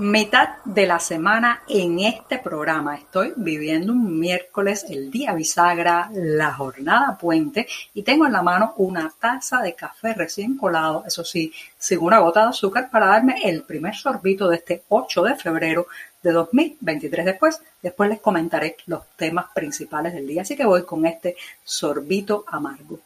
Mitad de la semana en este programa. Estoy viviendo un miércoles, el día bisagra, la jornada puente y tengo en la mano una taza de café recién colado, eso sí, sin una gota de azúcar para darme el primer sorbito de este 8 de febrero de 2023. Después, después les comentaré los temas principales del día, así que voy con este sorbito amargo.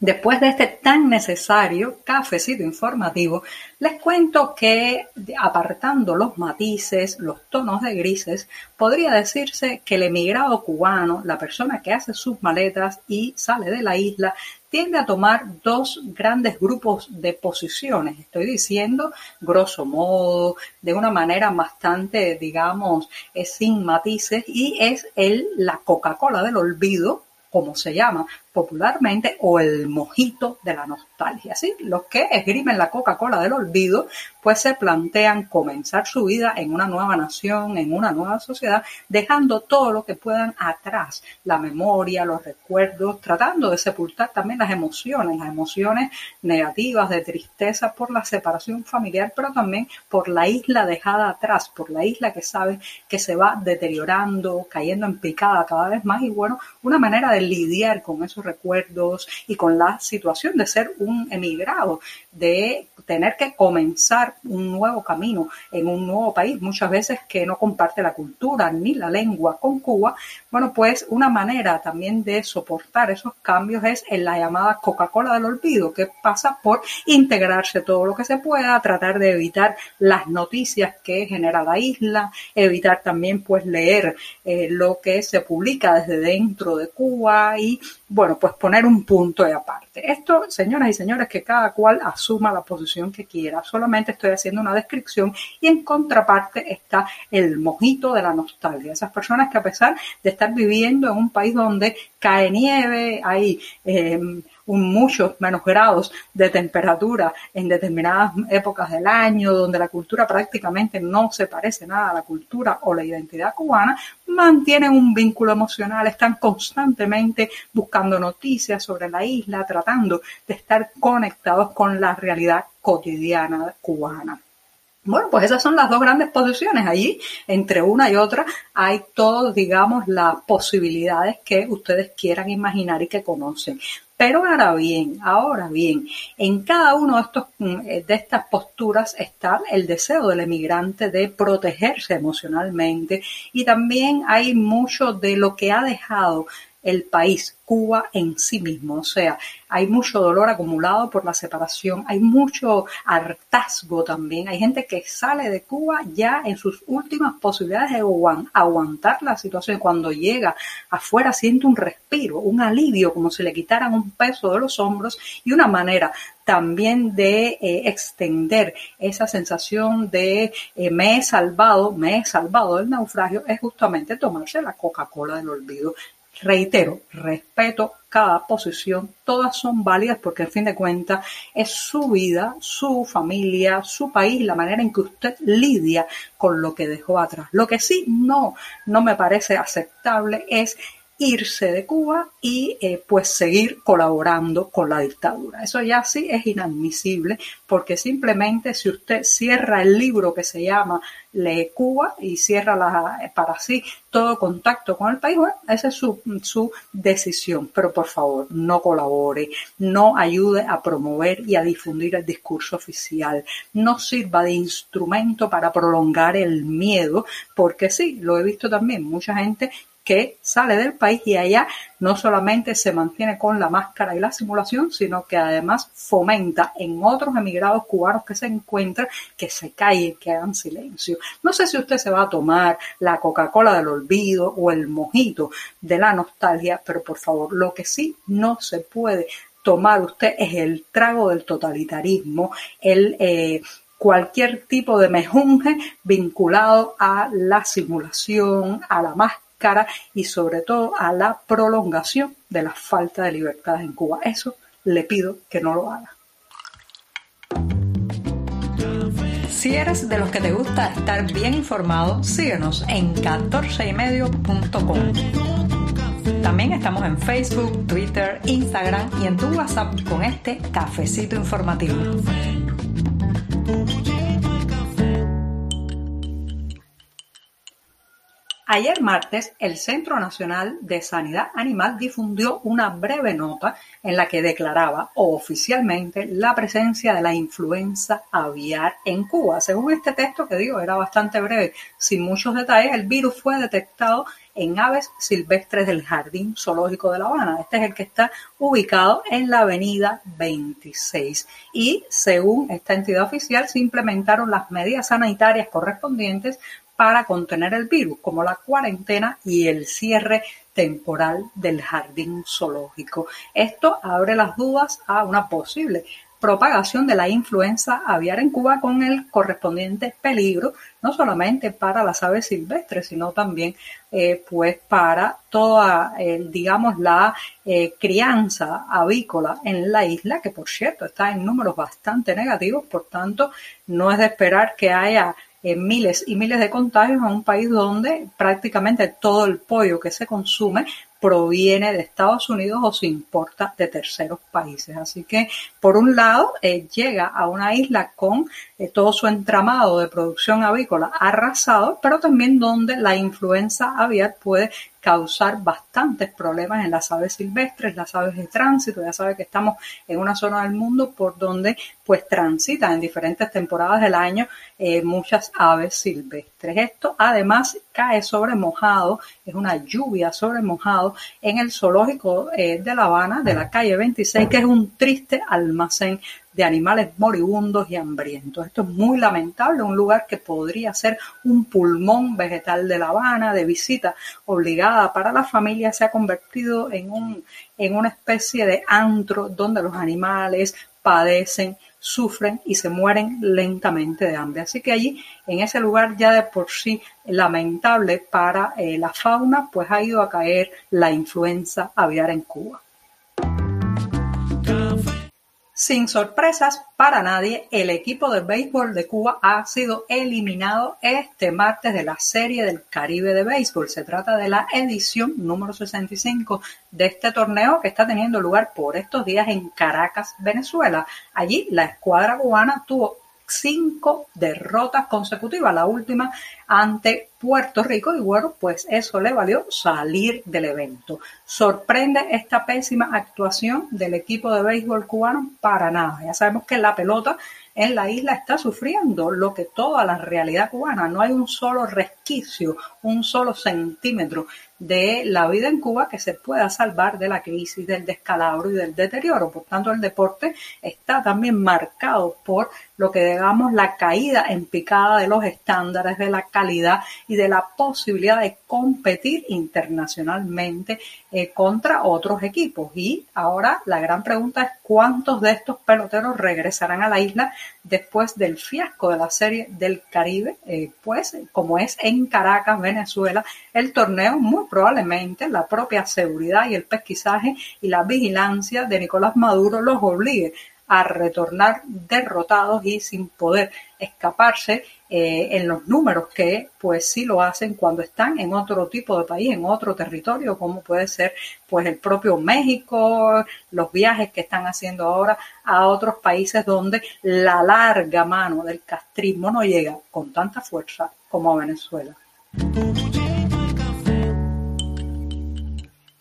Después de este tan necesario cafecito informativo, les cuento que apartando los matices, los tonos de grises, podría decirse que el emigrado cubano, la persona que hace sus maletas y sale de la isla, tiende a tomar dos grandes grupos de posiciones. Estoy diciendo, grosso modo, de una manera bastante, digamos, sin matices, y es el, la Coca-Cola del olvido, como se llama, popularmente o el mojito de la nostalgia. ¿sí? Los que esgrimen la Coca-Cola del olvido, pues se plantean comenzar su vida en una nueva nación, en una nueva sociedad, dejando todo lo que puedan atrás, la memoria, los recuerdos, tratando de sepultar también las emociones, las emociones negativas de tristeza por la separación familiar, pero también por la isla dejada atrás, por la isla que sabe que se va deteriorando, cayendo en picada cada vez más y bueno, una manera de lidiar con recuerdos y con la situación de ser un emigrado, de tener que comenzar un nuevo camino en un nuevo país, muchas veces que no comparte la cultura ni la lengua con Cuba, bueno, pues una manera también de soportar esos cambios es en la llamada Coca-Cola del olvido, que pasa por integrarse todo lo que se pueda, tratar de evitar las noticias que genera la isla, evitar también pues leer eh, lo que se publica desde dentro de Cuba y bueno, pues poner un punto de aparte. Esto, señoras y señores, que cada cual asuma la posición que quiera. Solamente estoy haciendo una descripción y en contraparte está el mojito de la nostalgia. Esas personas que a pesar de estar viviendo en un país donde cae nieve, hay eh, muchos menos grados de temperatura en determinadas épocas del año, donde la cultura prácticamente no se parece nada a la cultura o la identidad cubana, mantienen un vínculo emocional, están constantemente buscando noticias sobre la isla, tratando de estar conectados con la realidad cotidiana cubana. Bueno, pues esas son las dos grandes posiciones. Allí, entre una y otra, hay todas, digamos, las posibilidades que ustedes quieran imaginar y que conocen. Pero ahora bien, ahora bien, en cada uno de mm, eh, de estas posturas está el deseo del emigrante de protegerse emocionalmente y también hay mucho de lo que ha dejado el país, Cuba en sí mismo. O sea, hay mucho dolor acumulado por la separación, hay mucho hartazgo también. Hay gente que sale de Cuba ya en sus últimas posibilidades de aguantar la situación. Cuando llega afuera siente un respiro, un alivio, como si le quitaran un peso de los hombros y una manera también de eh, extender esa sensación de eh, me he salvado, me he salvado del naufragio, es justamente tomarse la Coca-Cola del olvido. Reitero, respeto cada posición, todas son válidas porque en fin de cuentas es su vida, su familia, su país, la manera en que usted lidia con lo que dejó atrás. Lo que sí no, no me parece aceptable es irse de Cuba y eh, pues seguir colaborando con la dictadura. Eso ya sí es inadmisible porque simplemente si usted cierra el libro que se llama Lee Cuba y cierra la, para sí todo contacto con el país, bueno, esa es su, su decisión. Pero por favor, no colabore, no ayude a promover y a difundir el discurso oficial, no sirva de instrumento para prolongar el miedo, porque sí, lo he visto también, mucha gente que sale del país y allá no solamente se mantiene con la máscara y la simulación, sino que además fomenta en otros emigrados cubanos que se encuentran que se callen, que hagan silencio. No sé si usted se va a tomar la Coca-Cola del olvido o el mojito de la nostalgia, pero por favor, lo que sí no se puede tomar usted es el trago del totalitarismo, el eh, cualquier tipo de mejunje vinculado a la simulación, a la máscara cara y sobre todo a la prolongación de la falta de libertades en Cuba. Eso le pido que no lo haga. Si eres de los que te gusta estar bien informado, síguenos en 14ymedio.com. También estamos en Facebook, Twitter, Instagram y en tu WhatsApp con este cafecito informativo. Ayer martes, el Centro Nacional de Sanidad Animal difundió una breve nota en la que declaraba oficialmente la presencia de la influenza aviar en Cuba. Según este texto que digo era bastante breve, sin muchos detalles, el virus fue detectado en aves silvestres del Jardín Zoológico de La Habana. Este es el que está ubicado en la avenida 26. Y según esta entidad oficial, se implementaron las medidas sanitarias correspondientes para contener el virus, como la cuarentena y el cierre temporal del jardín zoológico. Esto abre las dudas a una posible propagación de la influenza aviar en Cuba con el correspondiente peligro, no solamente para las aves silvestres, sino también eh, pues para toda, digamos, la eh, crianza avícola en la isla, que por cierto está en números bastante negativos, por tanto no es de esperar que haya miles y miles de contagios a un país donde prácticamente todo el pollo que se consume proviene de Estados Unidos o se importa de terceros países. Así que, por un lado, eh, llega a una isla con eh, todo su entramado de producción avícola arrasado, pero también donde la influenza aviar puede causar bastantes problemas en las aves silvestres, las aves de tránsito. Ya sabe que estamos en una zona del mundo por donde pues transitan en diferentes temporadas del año eh, muchas aves silvestres. Esto además cae sobre mojado, es una lluvia sobre mojado en el zoológico eh, de La Habana, de la calle 26, que es un triste almacén de animales moribundos y hambrientos. Esto es muy lamentable, un lugar que podría ser un pulmón vegetal de La Habana, de visita obligada para la familia, se ha convertido en, un, en una especie de antro donde los animales padecen sufren y se mueren lentamente de hambre. Así que allí, en ese lugar ya de por sí lamentable para eh, la fauna, pues ha ido a caer la influenza aviar en Cuba. Sin sorpresas para nadie, el equipo de béisbol de Cuba ha sido eliminado este martes de la Serie del Caribe de Béisbol. Se trata de la edición número 65 de este torneo que está teniendo lugar por estos días en Caracas, Venezuela. Allí la escuadra cubana tuvo cinco derrotas consecutivas, la última ante Puerto Rico y bueno, pues eso le valió salir del evento. ¿Sorprende esta pésima actuación del equipo de béisbol cubano? Para nada. Ya sabemos que la pelota en la isla está sufriendo lo que toda la realidad cubana. No hay un solo resquicio, un solo centímetro de la vida en Cuba que se pueda salvar de la crisis, del descalabro y del deterioro. Por tanto, el deporte está también marcado por lo que digamos la caída en picada de los estándares de la calidad y de la posibilidad de competir internacionalmente eh, contra otros equipos. Y ahora la gran pregunta es cuántos de estos peloteros regresarán a la isla después del fiasco de la serie del Caribe, eh, pues como es en Caracas, Venezuela, el torneo muy probablemente la propia seguridad y el pesquisaje y la vigilancia de Nicolás Maduro los obligue a retornar derrotados y sin poder escaparse eh, en los números que pues sí lo hacen cuando están en otro tipo de país, en otro territorio, como puede ser pues el propio México, los viajes que están haciendo ahora a otros países donde la larga mano del castrismo no llega con tanta fuerza como a Venezuela.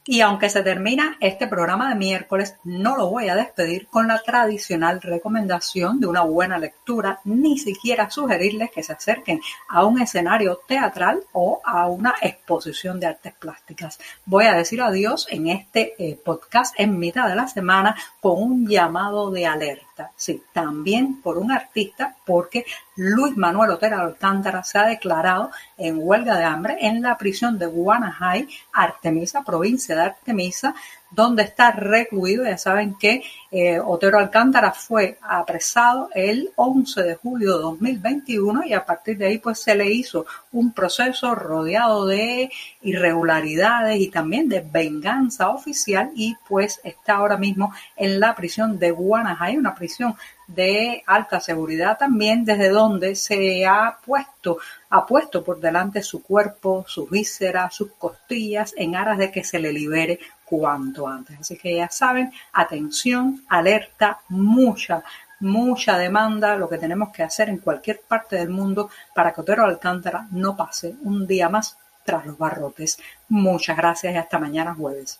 Y aunque se termina este programa de miércoles, no lo voy a despedir con la tradicional recomendación de una buena lectura, ni siquiera sugerirles que se acerquen a un escenario teatral o a una exposición de artes plásticas. Voy a decir adiós en este eh, podcast en mitad de la semana con un llamado de alerta. Sí, también por un artista, porque Luis Manuel Otero Alcántara se ha declarado en huelga de hambre en la prisión de Guanajay, Artemisa, provincia de Artemisa, donde está recluido. Ya saben que eh, Otero Alcántara fue apresado el 11 de julio de 2021 y a partir de ahí pues se le hizo un proceso rodeado de irregularidades y también de venganza oficial y pues está ahora mismo en la prisión de Guanajay, una prisión de alta seguridad también, desde donde se ha puesto, ha puesto por delante su cuerpo, sus vísceras, sus costillas, en aras de que se le libere cuanto antes. Así que ya saben, atención, alerta, mucha, mucha demanda, lo que tenemos que hacer en cualquier parte del mundo para que Otero Alcántara no pase un día más tras los barrotes. Muchas gracias y hasta mañana jueves.